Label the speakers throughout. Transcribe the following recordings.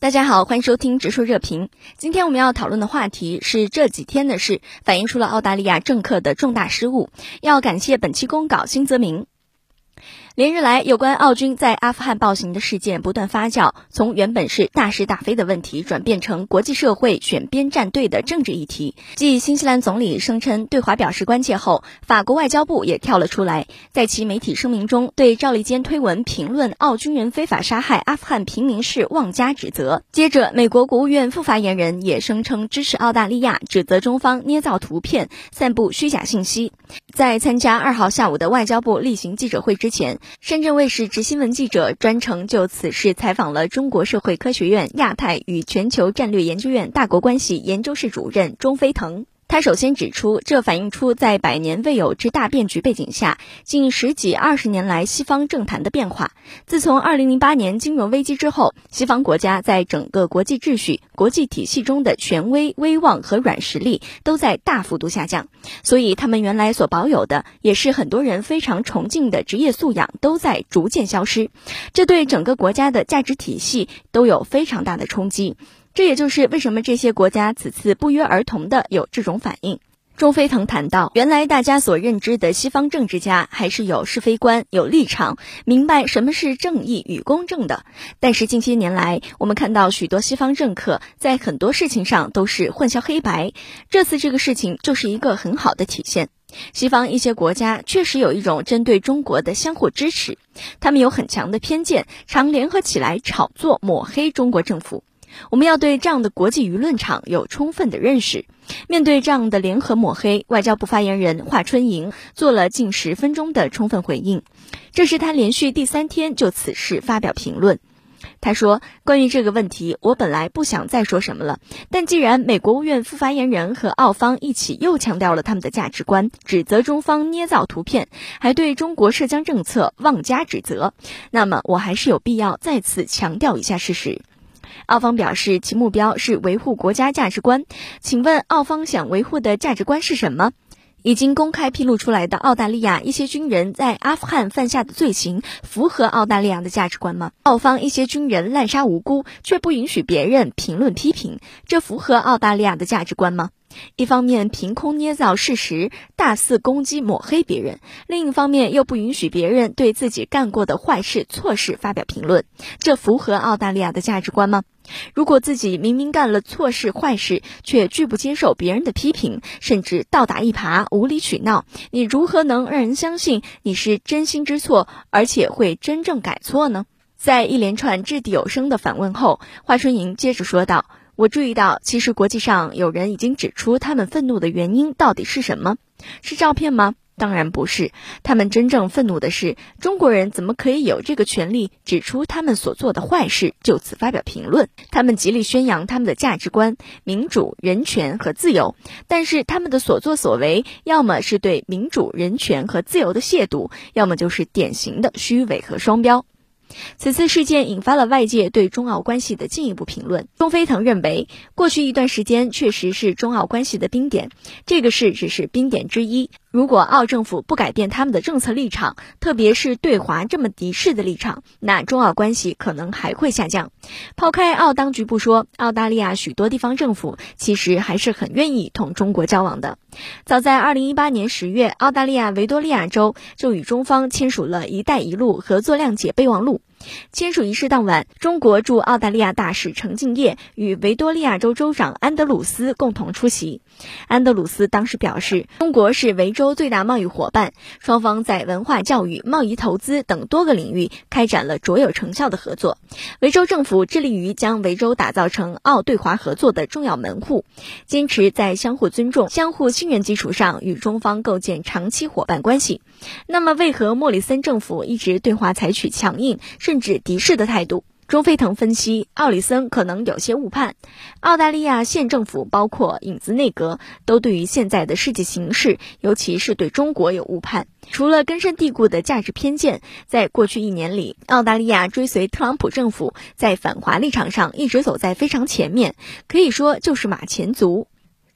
Speaker 1: 大家好，欢迎收听直说热评。今天我们要讨论的话题是这几天的事，反映出了澳大利亚政客的重大失误。要感谢本期公稿新泽明。连日来，有关澳军在阿富汗暴行的事件不断发酵，从原本是大是大非的问题，转变成国际社会选边站队的政治议题。继新西兰总理声称对华表示关切后，法国外交部也跳了出来，在其媒体声明中对赵立坚推文评论澳军人非法杀害阿富汗平民事妄加指责。接着，美国国务院副发言人也声称支持澳大利亚，指责中方捏造图片、散布虚假信息。在参加二号下午的外交部例行记者会之前。深圳卫视执新闻记者专程就此事采访了中国社会科学院亚太与全球战略研究院大国关系研究室主任钟飞腾。他首先指出，这反映出在百年未有之大变局背景下，近十几二十年来西方政坛的变化。自从二零零八年金融危机之后，西方国家在整个国际秩序、国际体系中的权威、威望和软实力都在大幅度下降，所以他们原来所保有的，也是很多人非常崇敬的职业素养，都在逐渐消失。这对整个国家的价值体系都有非常大的冲击。这也就是为什么这些国家此次不约而同的有这种反应。钟飞腾谈到，原来大家所认知的西方政治家还是有是非观、有立场，明白什么是正义与公正的。但是近些年来，我们看到许多西方政客在很多事情上都是混淆黑白。这次这个事情就是一个很好的体现。西方一些国家确实有一种针对中国的相互支持，他们有很强的偏见，常联合起来炒作抹黑中国政府。我们要对这样的国际舆论场有充分的认识。面对这样的联合抹黑，外交部发言人华春莹做了近十分钟的充分回应。这是他连续第三天就此事发表评论。他说：“关于这个问题，我本来不想再说什么了。但既然美国务院副发言人和澳方一起又强调了他们的价值观，指责中方捏造图片，还对中国涉疆政策妄加指责，那么我还是有必要再次强调一下事实。”澳方表示，其目标是维护国家价值观。请问，澳方想维护的价值观是什么？已经公开披露出来的澳大利亚一些军人在阿富汗犯下的罪行，符合澳大利亚的价值观吗？澳方一些军人滥杀无辜，却不允许别人评论批评，这符合澳大利亚的价值观吗？一方面凭空捏造事实，大肆攻击抹黑别人；另一方面又不允许别人对自己干过的坏事错事发表评论，这符合澳大利亚的价值观吗？如果自己明明干了错事坏事，却拒不接受别人的批评，甚至倒打一耙、无理取闹，你如何能让人相信你是真心知错，而且会真正改错呢？在一连串掷地有声的反问后，华春莹接着说道。我注意到，其实国际上有人已经指出他们愤怒的原因到底是什么？是照片吗？当然不是。他们真正愤怒的是中国人怎么可以有这个权利指出他们所做的坏事，就此发表评论。他们极力宣扬他们的价值观、民主、人权和自由，但是他们的所作所为，要么是对民主、人权和自由的亵渎，要么就是典型的虚伪和双标。此次事件引发了外界对中澳关系的进一步评论。钟飞腾认为，过去一段时间确实是中澳关系的冰点，这个事只是冰点之一。如果澳政府不改变他们的政策立场，特别是对华这么敌视的立场，那中澳关系可能还会下降。抛开澳当局不说，澳大利亚许多地方政府其实还是很愿意同中国交往的。早在二零一八年十月，澳大利亚维多利亚州就与中方签署了一带一路合作谅解备忘录。签署仪式当晚，中国驻澳大利亚大使程敬业与维多利亚州州长安德鲁斯共同出席。安德鲁斯当时表示，中国是维州最大贸易伙伴，双方在文化教育、贸易投资等多个领域开展了卓有成效的合作。维州政府致力于将维州打造成澳对华合作的重要门户，坚持在相互尊重、相互信任基础上与中方构建长期伙伴关系。那么，为何莫里森政府一直对华采取强硬？甚至敌视的态度。钟飞腾分析，奥里森可能有些误判。澳大利亚现政府，包括影子内阁，都对于现在的世界形势，尤其是对中国有误判。除了根深蒂固的价值偏见，在过去一年里，澳大利亚追随特朗普政府，在反华立场上一直走在非常前面，可以说就是马前卒。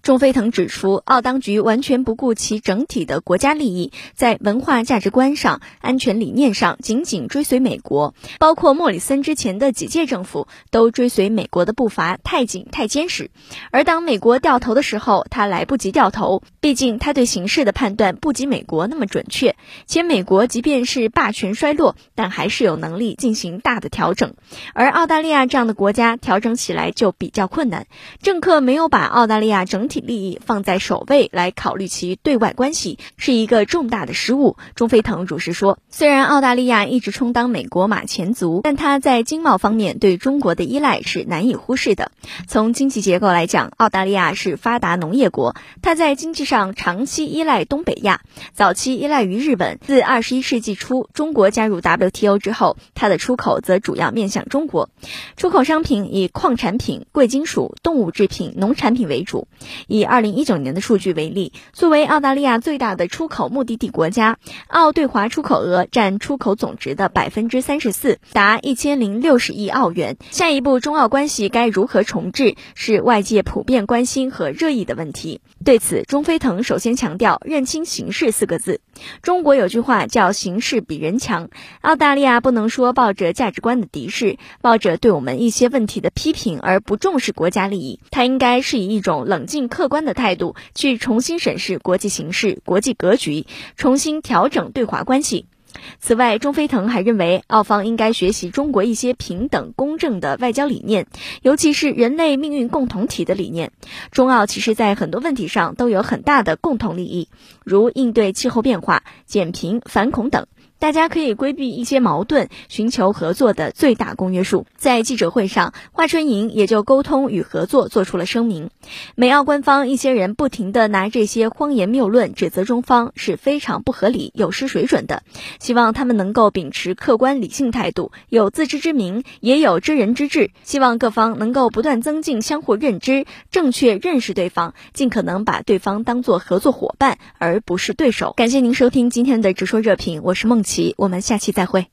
Speaker 1: 钟飞腾指出，澳当局完全不顾其整体的国家利益，在文化价值观上、安全理念上紧紧追随美国。包括莫里森之前的几届政府都追随美国的步伐太紧太坚实，而当美国掉头的时候，他来不及掉头，毕竟他对形势的判断不及美国那么准确。且美国即便是霸权衰落，但还是有能力进行大的调整，而澳大利亚这样的国家调整起来就比较困难。政客没有把澳大利亚整体。利益放在首位来考虑其对外关系是一个重大的失误。钟飞腾如实说，虽然澳大利亚一直充当美国马前卒，但它在经贸方面对中国的依赖是难以忽视的。从经济结构来讲，澳大利亚是发达农业国，它在经济上长期依赖东北亚，早期依赖于日本。自二十一世纪初中国加入 WTO 之后，它的出口则主要面向中国，出口商品以矿产品、贵金属、动物制品、农产品为主。以二零一九年的数据为例，作为澳大利亚最大的出口目的地国家，澳对华出口额占出口总值的百分之三十四，达一千零六十亿澳元。下一步，中澳关系该如何重置，是外界普遍关心和热议的问题。对此，钟飞腾首先强调“认清形势”四个字。中国有句话叫“形势比人强”，澳大利亚不能说抱着价值观的敌视，抱着对我们一些问题的批评而不重视国家利益，它应该是以一种冷静。客观的态度去重新审视国际形势、国际格局，重新调整对华关系。此外，钟飞腾还认为，澳方应该学习中国一些平等、公正的外交理念，尤其是人类命运共同体的理念。中澳其实在很多问题上都有很大的共同利益，如应对气候变化、减贫、反恐等。大家可以规避一些矛盾，寻求合作的最大公约数。在记者会上，华春莹也就沟通与合作做出了声明。美澳官方一些人不停地拿这些荒言谬论指责中方是非常不合理、有失水准的，希望他们能够秉持客观理性态度，有自知之明，也有知人之智。希望各方能够不断增进相互认知，正确认识对方，尽可能把对方当作合作伙伴，而不是对手。感谢您收听今天的直说热评，我是孟我们下期再会。